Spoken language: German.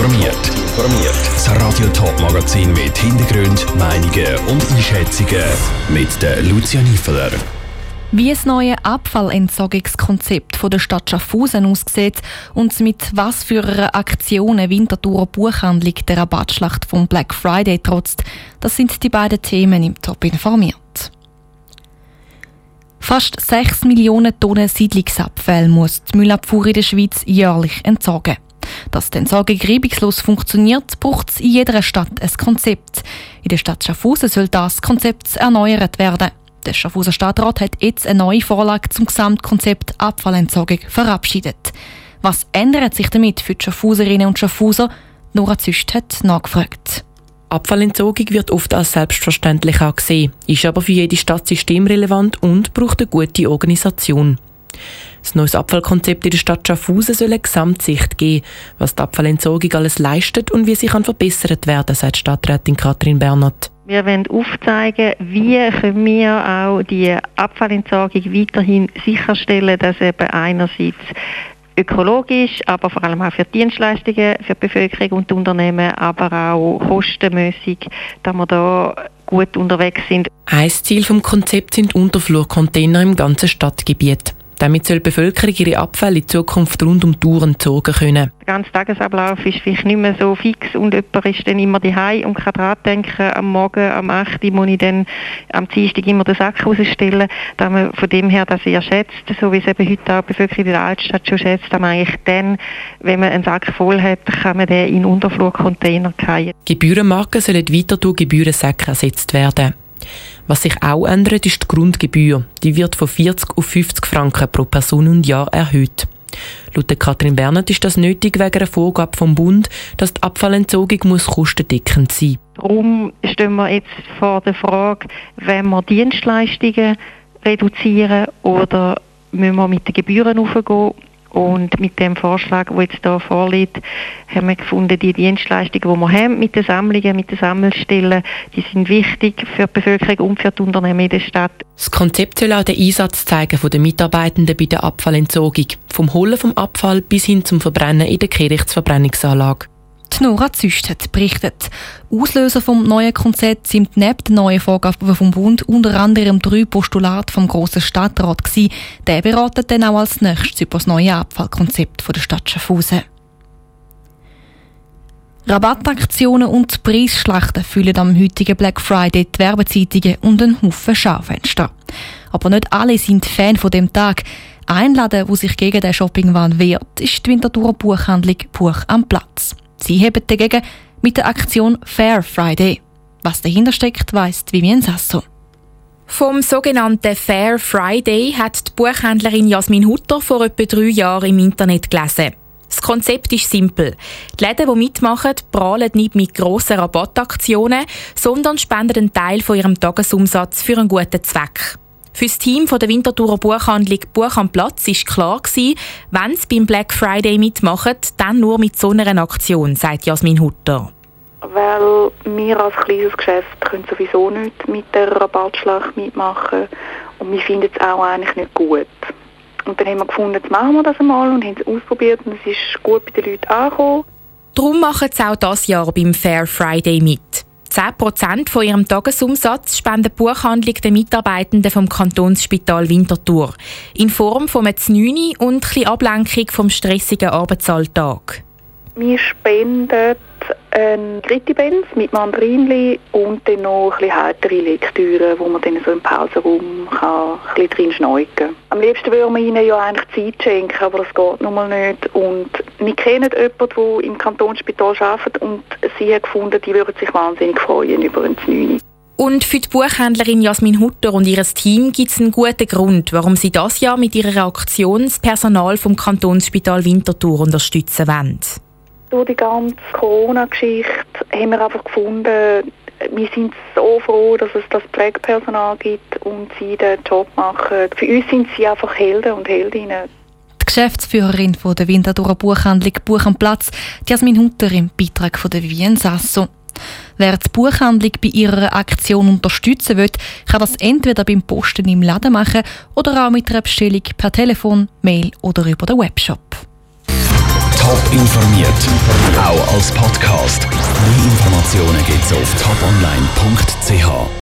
informiert. Informiert. Das Radio Top Magazin mit Hintergrund, Meinungen und Einschätzungen mit der Lucia Niefeler. Wie das neue Abfallentsorgungskonzept von der Stadt Schaffhausen aussieht und mit was für einer Aktion eine Winterthur Buchhandlung der Rabattschlacht vom Black Friday trotzt, das sind die beiden Themen im Top informiert. Fast 6 Millionen Tonnen Siedlungsabfall muss die Müllabfuhr in der Schweiz jährlich entsorgen. Dass die Entsorgung reibungslos funktioniert, braucht es in jeder Stadt ein Konzept. In der Stadt Schaffhausen soll das Konzept erneuert werden. Der Schaffhauser Stadtrat hat jetzt eine neue Vorlage zum Gesamtkonzept Abfallentsorgung verabschiedet. Was ändert sich damit für die Schaffhauserinnen und Schaffhauser? Nora Züst hat nachgefragt. Abfallentsorgung wird oft als selbstverständlich angesehen, ist aber für jede Stadt systemrelevant und braucht eine gute Organisation. Das neue Abfallkonzept in der Stadt Schaffhausen soll eine Gesamtsicht geben, was die Abfallentsorgung alles leistet und wie sie kann verbessert werden, sagt Stadträtin Katrin Bernhardt. Wir wollen aufzeigen, wie können wir auch die Abfallentsorgung weiterhin sicherstellen, dass eben einerseits ökologisch, aber vor allem auch für Dienstleistungen, für die Bevölkerung und die Unternehmen, aber auch kostenmäßig, dass wir da gut unterwegs sind. Ein Ziel vom Konzept sind Unterflurcontainer im ganzen Stadtgebiet. Damit soll die Bevölkerung ihre Abfälle in Zukunft rund um die Uhr entsorgen können. Der ganze Tagesablauf ist vielleicht nicht mehr so fix und jemand ist dann immer daheim und kann dran denken, am Morgen, am 8. Uhr muss ich dann am Dienstag immer den Sack rausstellen, dass man von dem her das eher schätzt, so wie es eben heute auch die Bevölkerung in der Altstadt schon schätzt, dass man eigentlich dann, wenn man einen Sack voll hat, kann man den in Unterflurcontainer fallen. Gebührenmarken sollen weiter durch Gebührensäcke ersetzt werden. Was sich auch ändert, ist die Grundgebühr. Die wird von 40 auf 50 Franken pro Person und Jahr erhöht. Laut Katrin Bernhardt ist das nötig wegen einer Vorgabe vom Bund, dass die Abfallentsorgung muss kostendeckend sein Darum stehen wir jetzt vor der Frage, wenn wir Dienstleistungen reduzieren oder müssen wir mit den Gebühren aufgehen und mit dem Vorschlag, der jetzt hier vorliegt, haben wir gefunden, die Dienstleistungen, die wir haben mit den Sammlungen, mit den Sammelstellen, die sind wichtig für die Bevölkerung und für die Unternehmen in der Stadt. Das Konzept soll auch den Einsatz zeigen von den Mitarbeitenden bei der Abfallentsorgung. Vom Holen vom Abfall bis hin zum Verbrennen in der Kirchsverbrennungsanlage. Nora Züst hat berichtet. Auslöser vom neuen Konzept sind neben den neuen Vorgaben vom Bund unter anderem drei Postulate vom grossen Stadtrat gewesen. Der beratet dann auch als nächstes über das neue Abfallkonzept der Stadt Schaffhausen. Rabattaktionen und Preisschlachten füllen am heutigen Black Friday die Werbezeitungen und einen Haufen Schaufenster. Aber nicht alle sind Fan von dem Tag. Ein Laden, der sich gegen den Shoppingwahn wehrt, ist die Winterthurer Buchhandlung Buch am Platz. Sie heben dagegen mit der Aktion Fair Friday. Was dahinter steckt, weiss Vivian Sasso. Vom sogenannten Fair Friday hat die Buchhändlerin Jasmin Hutter vor etwa drei Jahren im Internet gelesen. Das Konzept ist simpel. Die Läden, die mitmachen, prahlen nicht mit grossen Rabattaktionen, sondern spenden einen Teil von ihrem Tagesumsatz für einen guten Zweck. Für das Team von der Winterthurer Buchhandlung Buch am Platz ist klar gewesen, wenn sie beim Black Friday mitmachen, dann nur mit so einer Aktion, sagt Jasmin Hutter. Weil wir als kleines Geschäft können sowieso nicht mit der Rabattschlacht mitmachen und wir finden es auch eigentlich nicht gut. Und dann haben wir gefunden, jetzt machen wir das einmal und haben es ausprobiert und es ist gut bei den Leuten angekommen. Darum machen sie auch dieses Jahr beim Fair Friday mit. 10% von ihrem Tagesumsatz spenden die Buchhandlung den Mitarbeitenden vom Kantonsspital Winterthur. In Form von einem Znüni und ein Ablenkung vom stressigen Arbeitsalltag. Wir spenden ein Grittibenz mit Mandarinli und dann noch ein heitere Lektüre, wo man dann so im Pausenraum kann ein bisschen Am liebsten würden wir ihnen ja eigentlich Zeit schenken, aber das geht nun mal nicht. Und wir kennen jemanden, der im Kantonsspital arbeitet und sie hat gefunden, die würden sich wahnsinnig freuen über ein Znüni. Und für die Buchhändlerin Jasmin Hutter und ihr Team gibt es einen guten Grund, warum sie das Jahr mit ihrer Aktion das Personal vom Kantonsspital Winterthur unterstützen wollen. Durch die ganze Corona-Geschichte haben wir einfach gefunden, wir sind so froh, dass es das Pflegepersonal gibt und sie den Job machen. Für uns sind sie einfach Helden und Heldinnen. Geschäftsführerin von der Winterthurer Buchhandlung Buch am Platz, Jasmin Hutter im Beitrag von der Wien Sasso. Wer die Buchhandlung bei ihrer Aktion unterstützen will, kann das entweder beim Posten im Laden machen oder auch mit einer Bestellung per Telefon, Mail oder über den Webshop. Top informiert, auch als Podcast. Mehr Informationen gibt's auf